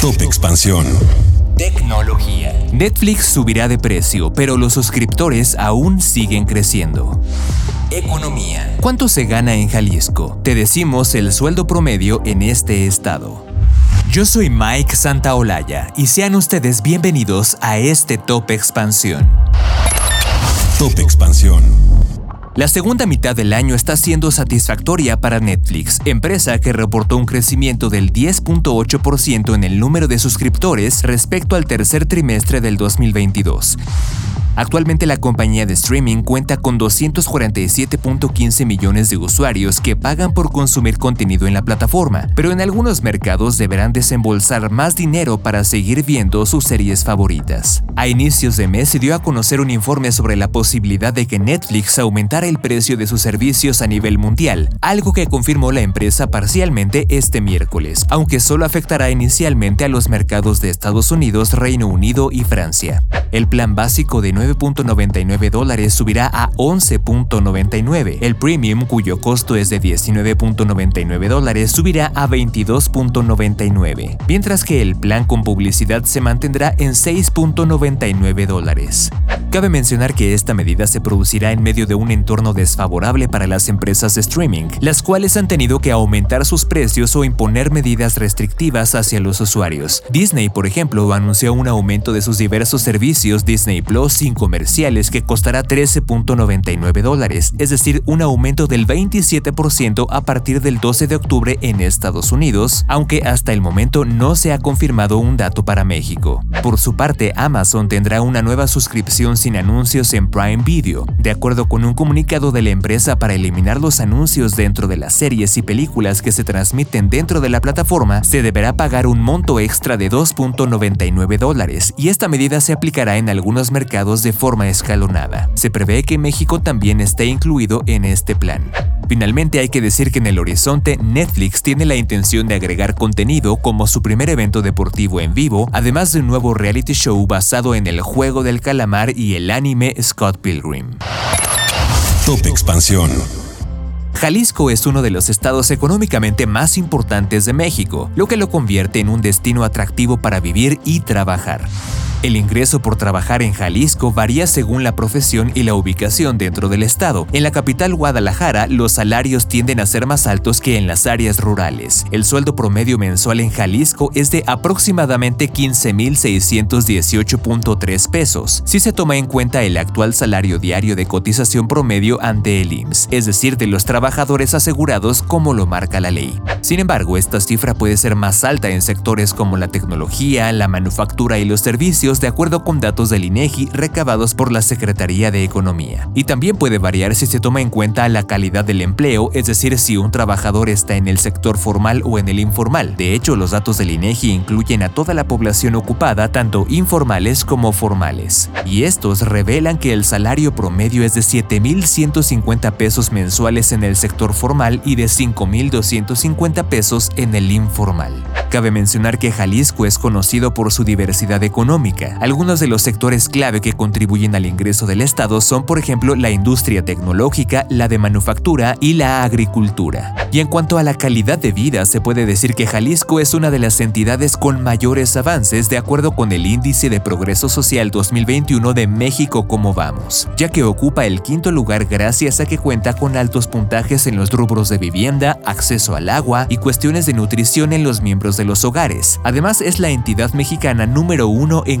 Top Expansión. Tecnología. Netflix subirá de precio, pero los suscriptores aún siguen creciendo. Economía. ¿Cuánto se gana en Jalisco? Te decimos el sueldo promedio en este estado. Yo soy Mike Santaolalla y sean ustedes bienvenidos a este Top Expansión. Top Expansión. La segunda mitad del año está siendo satisfactoria para Netflix, empresa que reportó un crecimiento del 10.8% en el número de suscriptores respecto al tercer trimestre del 2022. Actualmente la compañía de streaming cuenta con 247.15 millones de usuarios que pagan por consumir contenido en la plataforma, pero en algunos mercados deberán desembolsar más dinero para seguir viendo sus series favoritas. A inicios de mes se dio a conocer un informe sobre la posibilidad de que Netflix aumentara el precio de sus servicios a nivel mundial, algo que confirmó la empresa parcialmente este miércoles, aunque solo afectará inicialmente a los mercados de Estados Unidos, Reino Unido y Francia. El plan básico de 9.99 dólares subirá a 11.99. El premium, cuyo costo es de 19.99 dólares, subirá a 22.99, mientras que el plan con publicidad se mantendrá en 6.99 dólares. Cabe mencionar que esta medida se producirá en medio de un entorno desfavorable para las empresas de streaming, las cuales han tenido que aumentar sus precios o imponer medidas restrictivas hacia los usuarios. Disney, por ejemplo, anunció un aumento de sus diversos servicios Disney Plus sin comerciales que costará 13.99 dólares, es decir, un aumento del 27% a partir del 12 de octubre en Estados Unidos, aunque hasta el momento no se ha confirmado un dato para México. Por su parte, Amazon tendrá una nueva suscripción sin anuncios en Prime Video, de acuerdo con un comunicado de la empresa para eliminar los anuncios dentro de las series y películas que se transmiten dentro de la plataforma, se deberá pagar un monto extra de 2.99 dólares y esta medida se aplicará en algunos mercados de forma escalonada. Se prevé que México también esté incluido en este plan. Finalmente hay que decir que en el horizonte Netflix tiene la intención de agregar contenido como su primer evento deportivo en vivo, además de un nuevo reality show basado en el juego del calamar y el anime Scott Pilgrim. Top Expansión. Jalisco es uno de los estados económicamente más importantes de México, lo que lo convierte en un destino atractivo para vivir y trabajar. El ingreso por trabajar en Jalisco varía según la profesión y la ubicación dentro del estado. En la capital Guadalajara, los salarios tienden a ser más altos que en las áreas rurales. El sueldo promedio mensual en Jalisco es de aproximadamente 15.618.3 pesos, si se toma en cuenta el actual salario diario de cotización promedio ante el IMSS, es decir, de los trabajadores asegurados como lo marca la ley. Sin embargo, esta cifra puede ser más alta en sectores como la tecnología, la manufactura y los servicios de acuerdo con datos del INEGI recabados por la Secretaría de Economía. Y también puede variar si se toma en cuenta la calidad del empleo, es decir, si un trabajador está en el sector formal o en el informal. De hecho, los datos del INEGI incluyen a toda la población ocupada, tanto informales como formales. Y estos revelan que el salario promedio es de 7.150 pesos mensuales en el sector formal y de 5.250 pesos en el informal. Cabe mencionar que Jalisco es conocido por su diversidad económica. Algunos de los sectores clave que contribuyen al ingreso del Estado son, por ejemplo, la industria tecnológica, la de manufactura y la agricultura. Y en cuanto a la calidad de vida, se puede decir que Jalisco es una de las entidades con mayores avances de acuerdo con el Índice de Progreso Social 2021 de México como vamos, ya que ocupa el quinto lugar gracias a que cuenta con altos puntajes en los rubros de vivienda, acceso al agua y cuestiones de nutrición en los miembros de los hogares. Además, es la entidad mexicana número uno en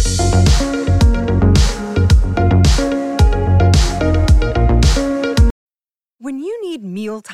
Thank you.